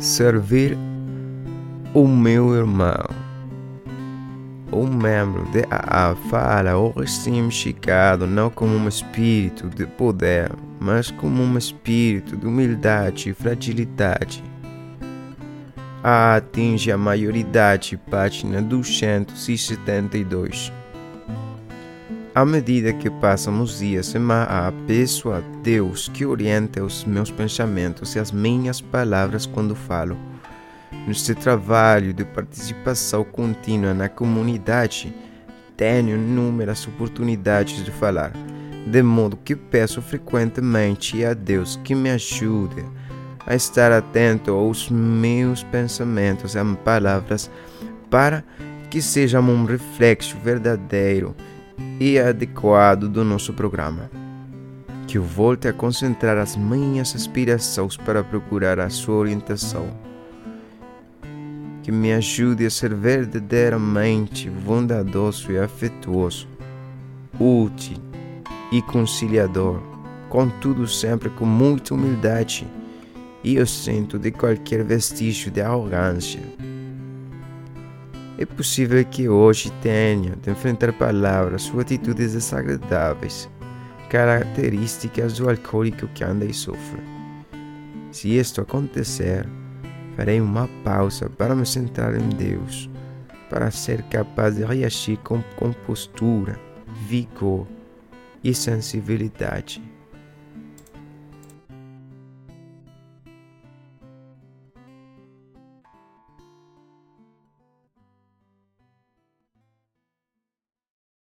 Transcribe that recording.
servir o meu irmão. Um membro de AA fala ou significado não como um espírito de poder, mas como um espírito de humildade e fragilidade. A atinge a maioridade, página 272. À medida que passam os dias, a peço a Deus que oriente os meus pensamentos e as minhas palavras quando falo. Neste trabalho de participação contínua na comunidade, tenho inúmeras oportunidades de falar, de modo que peço frequentemente a Deus que me ajude a estar atento aos meus pensamentos e palavras para que sejam um reflexo verdadeiro e adequado do nosso programa. Que eu volte a concentrar as minhas aspirações para procurar a sua orientação. Que me ajude a ser verdadeiramente bondadoso e afetuoso, útil e conciliador, contudo sempre com muita humildade e eu sinto de qualquer vestígio de arrogância. É possível que hoje tenha de enfrentar palavras ou atitudes desagradáveis, características do alcoólico que anda e sofre. Se isto acontecer, farei uma pausa para me centrar em Deus, para ser capaz de reagir com compostura, vigor e sensibilidade.